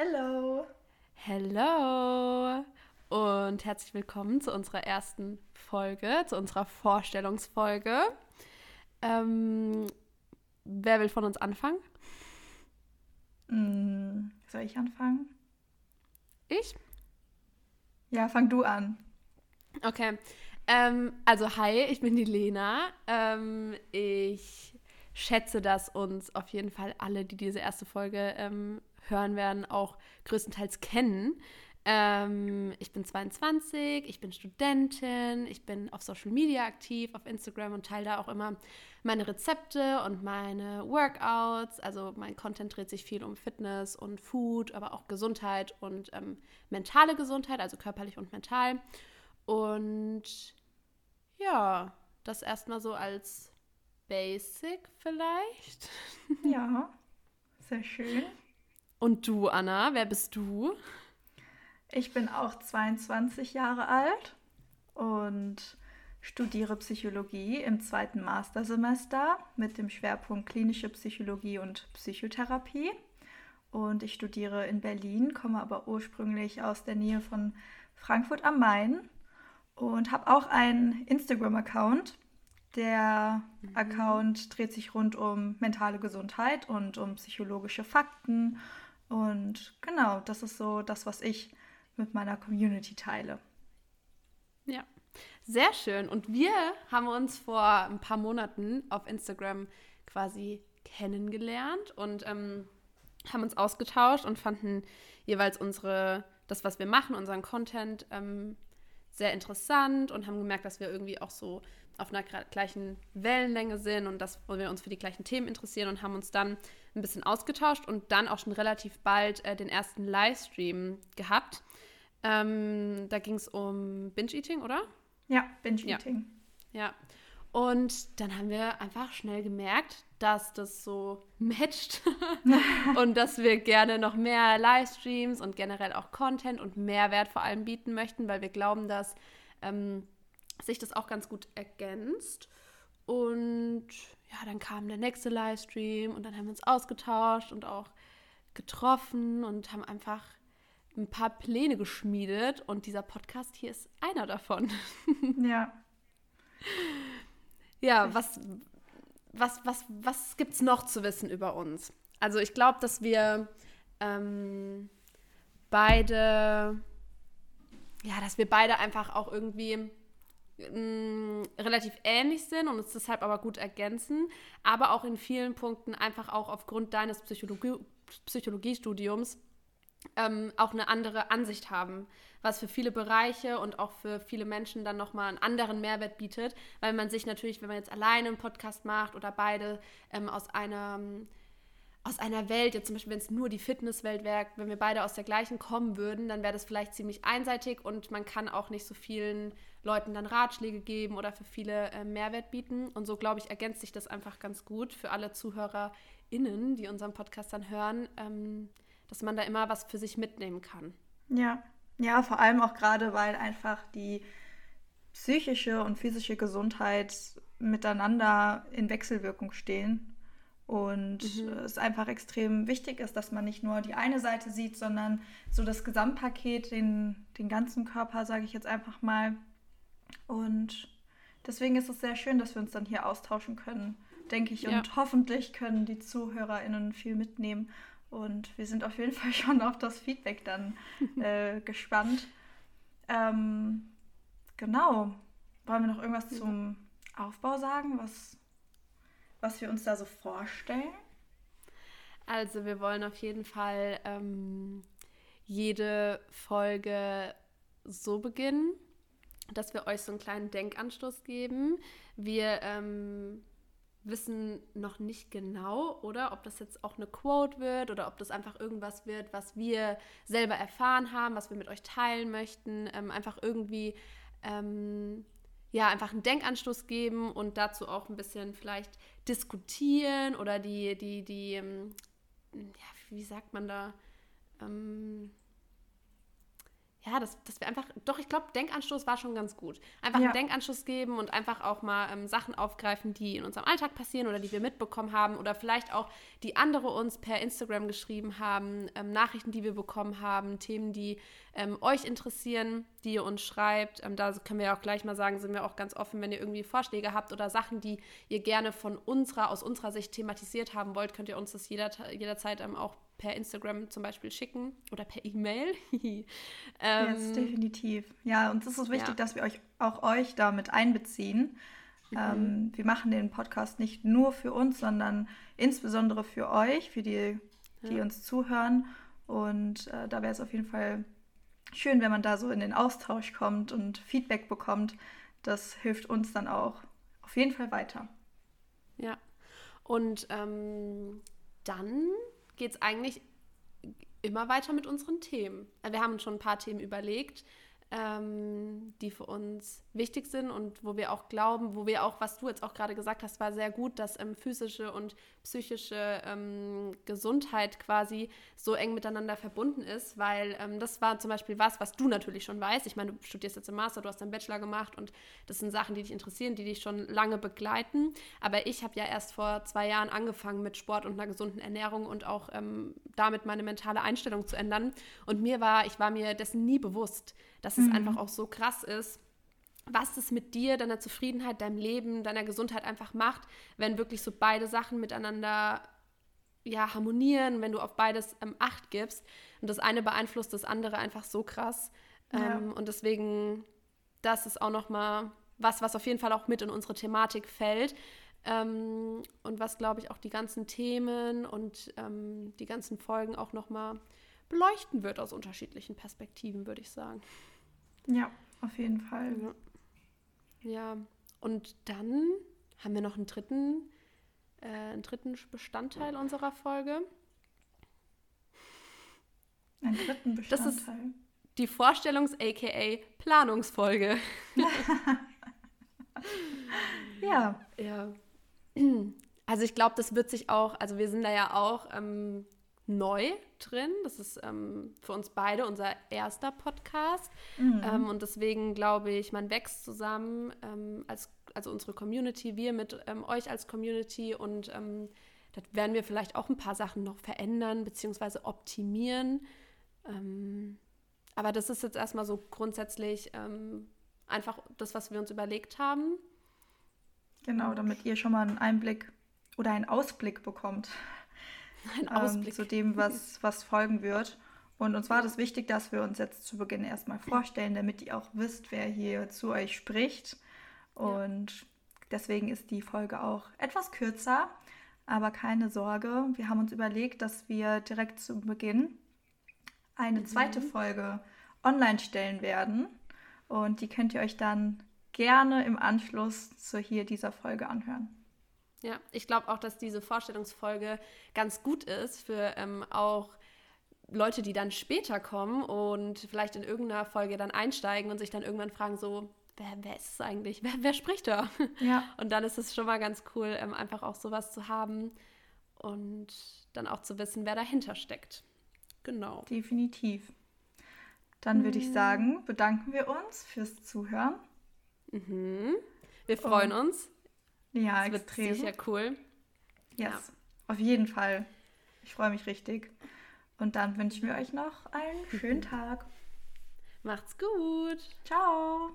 Hello. Hello und herzlich willkommen zu unserer ersten Folge, zu unserer Vorstellungsfolge. Ähm, wer will von uns anfangen? Mm, soll ich anfangen? Ich? Ja, fang du an. Okay. Ähm, also, hi, ich bin die Lena. Ähm, ich schätze, dass uns auf jeden Fall alle, die diese erste Folge ähm, hören werden, auch größtenteils kennen. Ähm, ich bin 22, ich bin Studentin, ich bin auf Social Media aktiv, auf Instagram und teile da auch immer meine Rezepte und meine Workouts. Also mein Content dreht sich viel um Fitness und Food, aber auch Gesundheit und ähm, mentale Gesundheit, also körperlich und mental. Und ja, das erstmal so als Basic vielleicht. Ja, sehr schön. Und du, Anna, wer bist du? Ich bin auch 22 Jahre alt und studiere Psychologie im zweiten Mastersemester mit dem Schwerpunkt klinische Psychologie und Psychotherapie. Und ich studiere in Berlin, komme aber ursprünglich aus der Nähe von Frankfurt am Main und habe auch einen Instagram-Account. Der mhm. Account dreht sich rund um mentale Gesundheit und um psychologische Fakten. Und genau, das ist so das, was ich mit meiner Community teile. Ja, sehr schön. Und wir haben uns vor ein paar Monaten auf Instagram quasi kennengelernt und ähm, haben uns ausgetauscht und fanden jeweils unsere, das, was wir machen, unseren Content ähm, sehr interessant und haben gemerkt, dass wir irgendwie auch so auf einer gleichen Wellenlänge sind und dass wir uns für die gleichen Themen interessieren und haben uns dann ein bisschen ausgetauscht und dann auch schon relativ bald äh, den ersten Livestream gehabt. Ähm, da ging es um Binge-Eating, oder? Ja, Binge-Eating. Ja. ja. Und dann haben wir einfach schnell gemerkt, dass das so matcht und dass wir gerne noch mehr Livestreams und generell auch Content und Mehrwert vor allem bieten möchten, weil wir glauben, dass ähm, sich das auch ganz gut ergänzt. Und ja, dann kam der nächste Livestream und dann haben wir uns ausgetauscht und auch getroffen und haben einfach ein paar Pläne geschmiedet und dieser Podcast hier ist einer davon. Ja. ja, was, was, was, was gibt es noch zu wissen über uns? Also ich glaube, dass wir ähm, beide, ja, dass wir beide einfach auch irgendwie relativ ähnlich sind und uns deshalb aber gut ergänzen, aber auch in vielen Punkten einfach auch aufgrund deines Psychologie Psychologiestudiums ähm, auch eine andere Ansicht haben, was für viele Bereiche und auch für viele Menschen dann nochmal einen anderen Mehrwert bietet, weil man sich natürlich, wenn man jetzt alleine einen Podcast macht oder beide ähm, aus einer aus einer Welt, jetzt zum Beispiel, wenn es nur die Fitnesswelt wäre, wenn wir beide aus der gleichen kommen würden, dann wäre das vielleicht ziemlich einseitig und man kann auch nicht so vielen Leuten dann Ratschläge geben oder für viele äh, Mehrwert bieten. Und so, glaube ich, ergänzt sich das einfach ganz gut für alle ZuhörerInnen, die unseren Podcast dann hören. Ähm, dass man da immer was für sich mitnehmen kann. Ja, ja, vor allem auch gerade, weil einfach die psychische und physische Gesundheit miteinander in Wechselwirkung stehen. Und mhm. es einfach extrem wichtig ist, dass man nicht nur die eine Seite sieht, sondern so das Gesamtpaket, den, den ganzen Körper, sage ich jetzt einfach mal. Und deswegen ist es sehr schön, dass wir uns dann hier austauschen können, denke ich. Und ja. hoffentlich können die ZuhörerInnen viel mitnehmen und wir sind auf jeden Fall schon auf das Feedback dann äh, gespannt. Ähm, genau. Wollen wir noch irgendwas zum Aufbau sagen, was, was wir uns da so vorstellen? Also wir wollen auf jeden Fall ähm, jede Folge so beginnen, dass wir euch so einen kleinen Denkanstoß geben. Wir ähm, wissen noch nicht genau, oder ob das jetzt auch eine Quote wird oder ob das einfach irgendwas wird, was wir selber erfahren haben, was wir mit euch teilen möchten. Ähm, einfach irgendwie, ähm, ja, einfach einen Denkanstoß geben und dazu auch ein bisschen vielleicht diskutieren oder die, die, die, ähm, ja, wie sagt man da? Ähm, ja, dass, dass wir einfach, doch, ich glaube, Denkanstoß war schon ganz gut. Einfach ja. einen Denkanstoß geben und einfach auch mal ähm, Sachen aufgreifen, die in unserem Alltag passieren oder die wir mitbekommen haben oder vielleicht auch die andere uns per Instagram geschrieben haben, ähm, Nachrichten, die wir bekommen haben, Themen, die ähm, euch interessieren, die ihr uns schreibt. Ähm, da können wir ja auch gleich mal sagen, sind wir auch ganz offen, wenn ihr irgendwie Vorschläge habt oder Sachen, die ihr gerne von unserer, aus unserer Sicht thematisiert haben wollt, könnt ihr uns das jeder, jederzeit ähm, auch per Instagram zum Beispiel schicken oder per E-Mail. ähm, yes, definitiv. Ja, uns ist es wichtig, ja. dass wir euch auch euch damit einbeziehen. Mhm. Ähm, wir machen den Podcast nicht nur für uns, sondern insbesondere für euch, für die, die ja. uns zuhören. Und äh, da wäre es auf jeden Fall schön, wenn man da so in den Austausch kommt und Feedback bekommt. Das hilft uns dann auch auf jeden Fall weiter. Ja. Und ähm, dann geht es eigentlich immer weiter mit unseren Themen. Wir haben schon ein paar Themen überlegt, ähm, die für uns wichtig sind und wo wir auch glauben, wo wir auch, was du jetzt auch gerade gesagt hast, war sehr gut, dass ähm, physische und psychische ähm, Gesundheit quasi so eng miteinander verbunden ist, weil ähm, das war zum Beispiel was, was du natürlich schon weißt. Ich meine, du studierst jetzt im Master, du hast deinen Bachelor gemacht und das sind Sachen, die dich interessieren, die dich schon lange begleiten. Aber ich habe ja erst vor zwei Jahren angefangen mit Sport und einer gesunden Ernährung und auch ähm, damit meine mentale Einstellung zu ändern. Und mir war, ich war mir dessen nie bewusst, dass mhm. es einfach auch so krass ist, was es mit dir, deiner Zufriedenheit, deinem Leben, deiner Gesundheit einfach macht, wenn wirklich so beide Sachen miteinander ja, harmonieren, wenn du auf beides ähm, Acht gibst. Und das eine beeinflusst das andere einfach so krass. Ja. Ähm, und deswegen, das ist auch nochmal was, was auf jeden Fall auch mit in unsere Thematik fällt. Ähm, und was, glaube ich, auch die ganzen Themen und ähm, die ganzen Folgen auch nochmal beleuchten wird aus unterschiedlichen Perspektiven, würde ich sagen. Ja, auf jeden Fall. Ja. ja. und dann haben wir noch einen dritten, äh, einen dritten Bestandteil unserer Folge. Einen dritten Bestandteil. Das ist die Vorstellungs-aka Planungsfolge. ja. Ja. Also ich glaube, das wird sich auch, also wir sind da ja auch ähm, neu drin. Das ist ähm, für uns beide unser erster Podcast. Mhm. Ähm, und deswegen glaube ich, man wächst zusammen ähm, als also unsere Community, wir mit ähm, euch als Community und ähm, da werden wir vielleicht auch ein paar Sachen noch verändern bzw. optimieren. Ähm, aber das ist jetzt erstmal so grundsätzlich einfach das, was wir uns überlegt haben. Genau, damit ihr schon mal einen Einblick oder einen Ausblick bekommt ein Ausblick. Ähm, zu dem, was, was folgen wird. Und uns war das wichtig, dass wir uns jetzt zu Beginn erstmal vorstellen, damit ihr auch wisst, wer hier zu euch spricht. Und ja. deswegen ist die Folge auch etwas kürzer, aber keine Sorge. Wir haben uns überlegt, dass wir direkt zu Beginn eine mhm. zweite Folge online stellen werden. Und die könnt ihr euch dann gerne im Anschluss zu hier dieser Folge anhören. Ja, ich glaube auch, dass diese Vorstellungsfolge ganz gut ist für ähm, auch Leute, die dann später kommen und vielleicht in irgendeiner Folge dann einsteigen und sich dann irgendwann fragen, so, wer, wer ist es eigentlich? Wer, wer spricht da? Ja. Und dann ist es schon mal ganz cool, ähm, einfach auch sowas zu haben und dann auch zu wissen, wer dahinter steckt. Genau. Definitiv. Dann würde ich mhm. sagen, bedanken wir uns fürs Zuhören. Mhm. Wir freuen und uns ja, das extrem. Wird sicher cool. Yes, ja. auf jeden Fall. Ich freue mich richtig. Und dann wünschen wir euch noch einen schönen Tag. Macht's gut. Ciao.